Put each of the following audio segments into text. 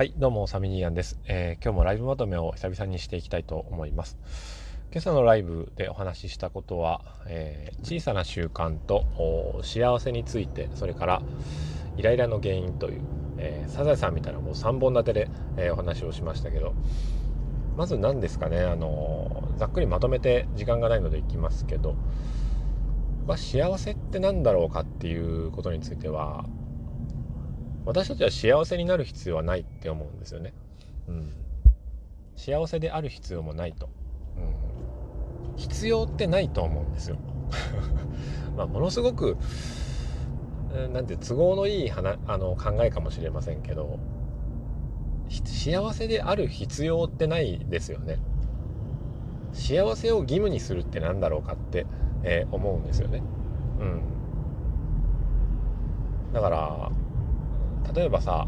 はい、どうも、サミニーヤンです、えー今日もライブまとめを久々にしていきたいと思います。今朝のライブでお話ししたことは、えー小さな習慣と幸せについて、それからイライラの原因という、えーサザエさんみたいなもう3本立てで、えお話をしましたけど、まず何ですかね、あのざっくりまとめて時間がないのでいきますけど、まあ、幸せって何だろうかっていうことについては、私たちは幸せになる必要はないって思うんですよね。うん、幸せである必要もないと、うん、必要ってないと思うんですよ。まあものすごくなんて都合のいい話あの考えかもしれませんけど幸せである必要ってないですよね。幸せを義務にするって何だろうかって、えー思うんですよね。うん、だから例えばさ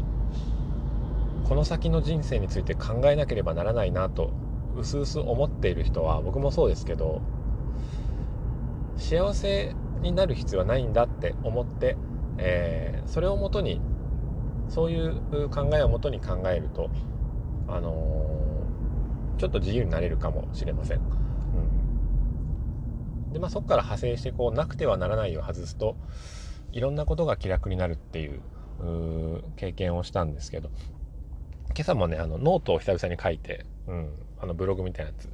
この先の人生について考えなければならないなとうすうす思っている人は僕もそうですけど幸せになる必要はないんだって思って、えーそれをもとにそういう考えをもとに考えるとあのーちょっと自由になれるかもしれません。うん、でまあそこから派生してこうなくてはならないを外すといろんなことが気楽になるっていう経験をしたんですけど今朝もねあのノートを久々に書いて、うん、あのブログみたいなやつ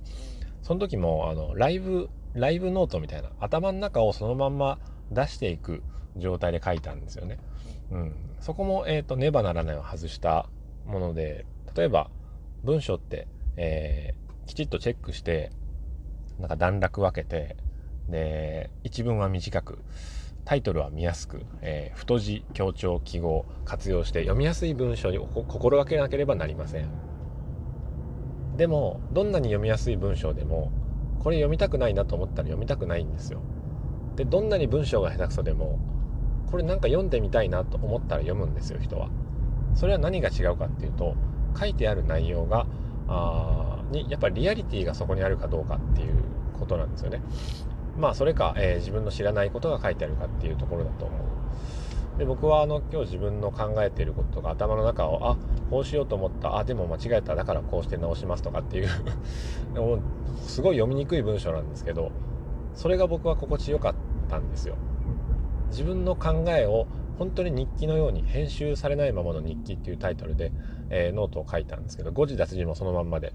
その時もあのライブライブノートみたいな頭の中をそのまんま出していく状態で書いたんですよね。うん、そこも、えーとねばならないを外したもので例えば文章って、えーきちっとチェックしてなんか段落分けてで一文は短くタイトルは見やすく、えー太字強調記号活用して読みやすい文章に心がけなければなりません。でもどんなに読みやすい文章でもこれ読みたくないなと思ったら読みたくないんですよ。でどんなに文章が下手くそでもこれなんか読んでみたいなと思ったら読むんですよ人は。それは何が違うかっていうと書いてある内容があにやっぱりリアリティがそこにあるかどうかっていうことなんですよね。まあそれか、えー自分の知らないことが書いてあるかっていうところだと思う。で僕はあの今日自分の考えていることとか頭の中をあこうしようと思った。あでも間違えた。だからこうして直しますとかっていうで もすごい読みにくい文章なんですけどそれが僕は心地よかったんですよ。自分の考えを本当に日記のように編集されないままの日記っていうタイトルで、えーノートを書いたんですけど誤字脱字もそのまんまで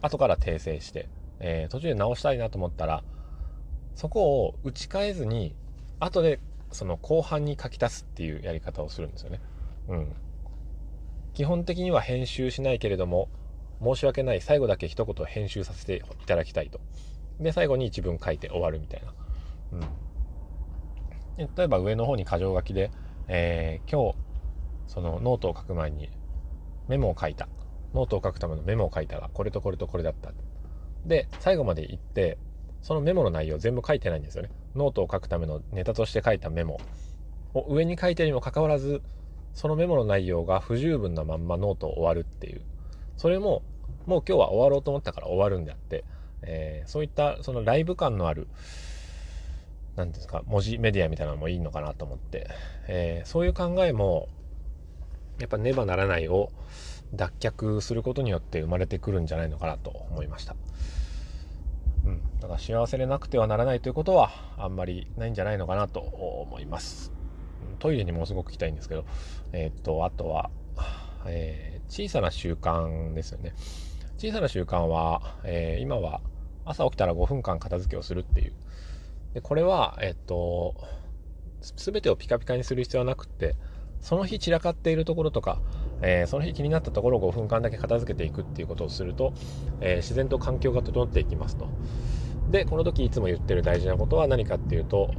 後から訂正して、えー途中で直したいなと思ったらそこを打ち替えずに後でその後半に書き足すっていうやり方をするんですよね。うん、基本的には編集しないけれども申し訳ない最後だけ一言編集させていただきたいと。で最後に一文書いて終わるみたいな。うん例えば上の方に箇条書きで、えー今日そのノートを書く前にメモを書いたノートを書くためのメモを書いたらこれとこれとこれだったで最後まで行ってそのメモの内容全部書いてないんですよね。ノートを書くためのネタとして書いたメモ。を上に書いてるにもかかわらずそのメモの内容が不十分なまんまノートを終わるっていう。それももう今日は終わろうと思ったから終わるんであって、えーそういったそのライブ感のある何ですか文字メディアみたいなのもいいのかなと思って、えーそういう考えもやっぱねばならないを脱却することによって生まれてくるんじゃないのかなと思いました。だから幸せでなくてはならないということはあんまりないんじゃないのかなと思います。トイレにものすごく行きたいんですけど、えーとあとは、えー小さな習慣ですよね。小さな習慣は、えー今は朝起きたら5分間片付けをするっていう。でこれは、えっと、すべてをピカピカにする必要はなくって、その日散らかっているところとか、えーその日気になったところを5分間だけ片付けていくっていうことをすると、えー自然と環境が整っていきますと。で、この時いつも言ってる大事なことは何かっていうと、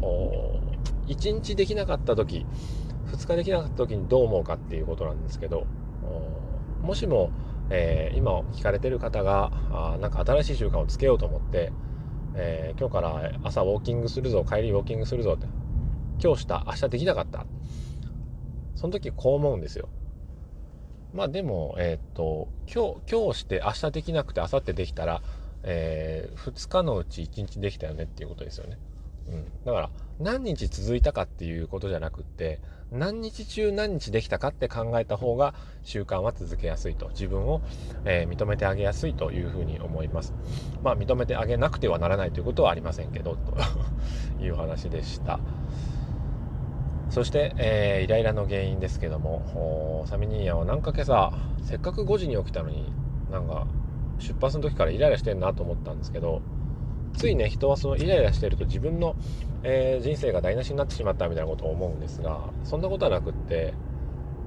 1日できなかった時、2日できなかった時にどう思うかっていうことなんですけど、もしも、えー今聞かれてる方が、なんか新しい習慣をつけようと思って、えー今日から朝ウォーキングするぞ帰りウォーキングするぞって今日した明日できなかった。その時こう思うんですよ。まあでもえーっと今日今日して明日できなくて明後日できたら、え2日のうち1日できたよねっていうことですよね、うん、だから何日続いたかっていうことじゃなくって何日中何日できたかって考えた方が習慣は続けやすいと。自分を、えー、認めてあげやすいというふうに思います。まあ認めてあげなくてはならないということはありませんけどと いう話でした。そして、えー、イライラの原因ですけどもサミニーヤはなんか今朝せっかく5時に起きたのになんか出発の時からイライラしてんなと思ったんですけどついね人はそのイライラしてると自分の、えー、人生が台無しになってしまったみたいなことを思うんですがそんなことはなくって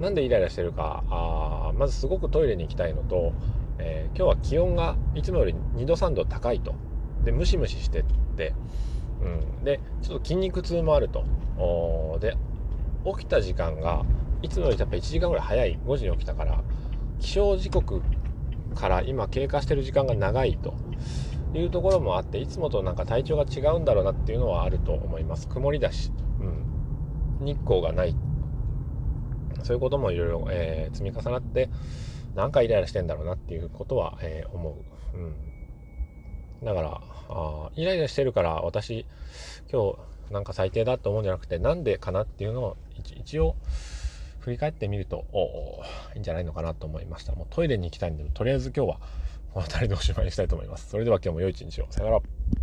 なんでイライラしてるかあまずすごくトイレに行きたいのと、えー、今日は気温がいつもより2度3度高いと。でムシムシしてって、うん、でちょっと筋肉痛もあると。で起きた時間がいつもよりやっぱ1時間ぐらい早い。5時に起きたから起床時刻から今経過してる時間が長いというところもあっていつもとなんか体調が違うんだろうなっていうのはあると思います。曇りだし、うん、日光がない。そういうこともいろいろ、え積み重なってなんかイライラしてんだろうなっていうことは、えー、思う、うん、だからあイライラしてるから私今日なんか最低だと思うんじゃなくてなんでかなっていうのを一応振り返ってみるとおいいんじゃないのかなと思いましたもうトイレに行きたいんでとりあえず今日はこの辺りでおしまいにしたいと思います。それでは今日も良い一日を。さよなら。